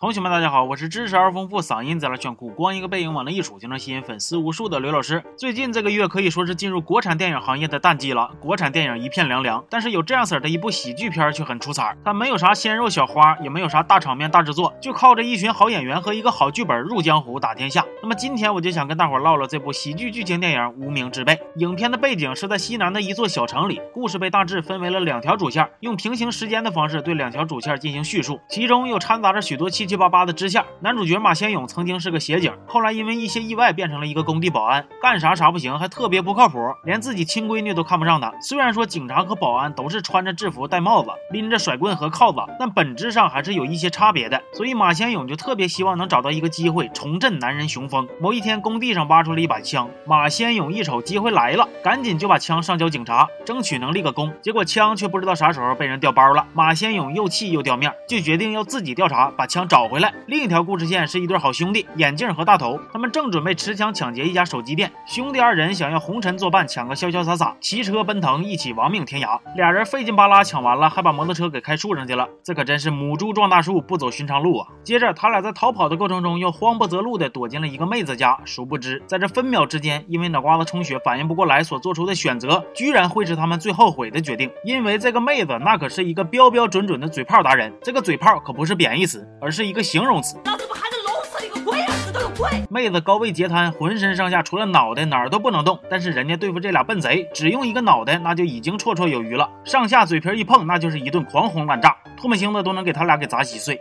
同学们，大家好，我是知识而丰富、嗓音贼拉炫酷、光一个背影往那一杵就能吸引粉丝无数的刘老师。最近这个月可以说是进入国产电影行业的淡季了，国产电影一片凉凉。但是有这样式儿的一部喜剧片却很出彩，它没有啥鲜肉小花，也没有啥大场面大制作，就靠着一群好演员和一个好剧本入江湖打天下。那么今天我就想跟大伙唠唠这部喜剧剧情电影《无名之辈》。影片的背景是在西南的一座小城里，故事被大致分为了两条主线，用平行时间的方式对两条主线进行叙述，其中又掺杂着许多七七八八的支线。男主角马先勇曾经是个协警，后来因为一些意外变成了一个工地保安，干啥啥不行，还特别不靠谱，连自己亲闺女都看不上他。虽然说警察和保安都是穿着制服、戴帽子、拎着甩棍和铐子，但本质上还是有一些差别的。所以马先勇就特别希望能找到一个机会重振男人雄风。某一天，工地上挖出了一把枪，马先勇一瞅机会来了，赶紧就把枪上交警察，争取能立个功。结果枪却不知道啥时候被人调包了，马先勇又气又掉面，就决定要自己调查，把枪找回来。另一条。故事线是一对好兄弟，眼镜和大头，他们正准备持枪抢劫一家手机店。兄弟二人想要红尘作伴，抢个潇潇洒洒，骑车奔腾，一起亡命天涯。俩人费劲巴拉抢完了，还把摩托车给开树上去了。这可真是母猪撞大树，不走寻常路啊！接着，他俩在逃跑的过程中，又慌不择路的躲进了一个妹子家。殊不知，在这分秒之间，因为脑瓜子充血，反应不过来，所做出的选择，居然会是他们最后悔的决定。因为这个妹子，那可是一个标标准准的嘴炮达人。这个嘴炮可不是贬义词，而是一个形容词。妹子高位截瘫，浑身上下除了脑袋哪儿都不能动。但是人家对付这俩笨贼，只用一个脑袋那就已经绰绰有余了。上下嘴皮一碰，那就是一顿狂轰滥炸，唾沫星子都能给他俩给砸稀碎。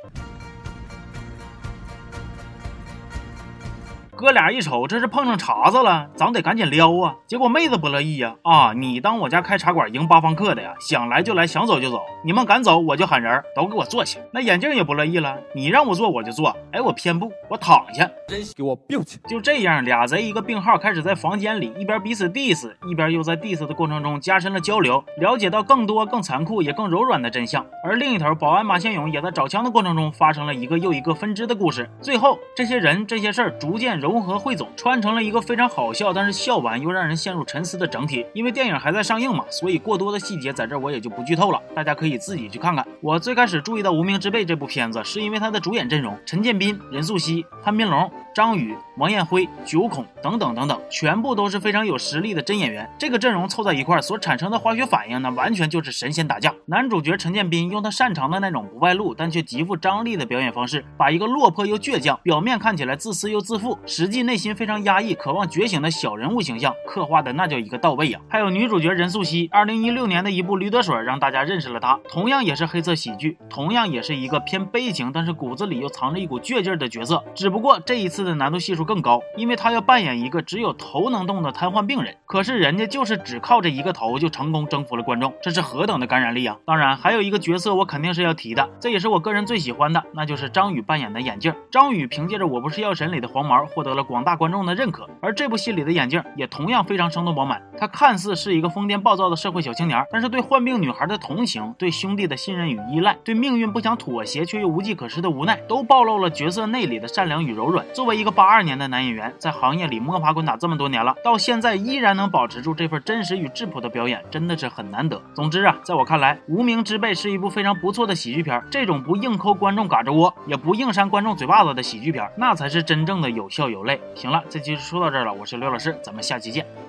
哥俩一瞅，这是碰上茬子了，咱得赶紧撩啊！结果妹子不乐意呀，啊，你当我家开茶馆迎八方客的呀？想来就来，想走就走，你们敢走，我就喊人，都给我坐下。那眼镜也不乐意了，你让我坐我就坐，哎，我偏不，我躺下，真给我 built。就这样，俩贼一个病号开始在房间里一边彼此 diss，一边又在 diss 的过程中加深了交流，了解到更多更残酷也更柔软的真相。而另一头，保安马先勇也在找枪的过程中发生了一个又一个分支的故事。最后，这些人这些事儿逐渐融。融合汇总，穿成了一个非常好笑，但是笑完又让人陷入沉思的整体。因为电影还在上映嘛，所以过多的细节在这我也就不剧透了，大家可以自己去看看。我最开始注意到《无名之辈》这部片子，是因为它的主演阵容：陈建斌、任素汐、潘斌龙。张宇、王艳辉、九孔等等等等，全部都是非常有实力的真演员。这个阵容凑在一块儿所产生的化学反应呢，完全就是神仙打架。男主角陈建斌用他擅长的那种不外露但却极富张力的表演方式，把一个落魄又倔强、表面看起来自私又自负，实际内心非常压抑、渴望觉醒的小人物形象刻画的那叫一个到位呀。还有女主角任素汐，二零一六年的一部《驴得水》让大家认识了她，同样也是黑色喜剧，同样也是一个偏悲情，但是骨子里又藏着一股倔劲儿的角色。只不过这一次。的难度系数更高，因为他要扮演一个只有头能动的瘫痪病人。可是人家就是只靠着一个头就成功征服了观众，这是何等的感染力啊！当然还有一个角色我肯定是要提的，这也是我个人最喜欢的，那就是张宇扮演的眼镜。张宇凭借着《我不是药神》里的黄毛获得了广大观众的认可，而这部戏里的眼镜也同样非常生动饱满。他看似是一个疯癫暴躁的社会小青年，但是对患病女孩的同情，对兄弟的信任与依赖，对命运不想妥协却又无计可施的无奈，都暴露了角色内里的善良与柔软。作为一个八二年的男演员，在行业里摸爬滚打这么多年了，到现在依然能保持住这份真实与质朴的表演，真的是很难得。总之啊，在我看来，《无名之辈》是一部非常不错的喜剧片。这种不硬抠观众嘎吱窝，也不硬扇观众嘴巴子的喜剧片，那才是真正的有笑有泪。行了，这期就说到这儿了，我是刘老师，咱们下期见。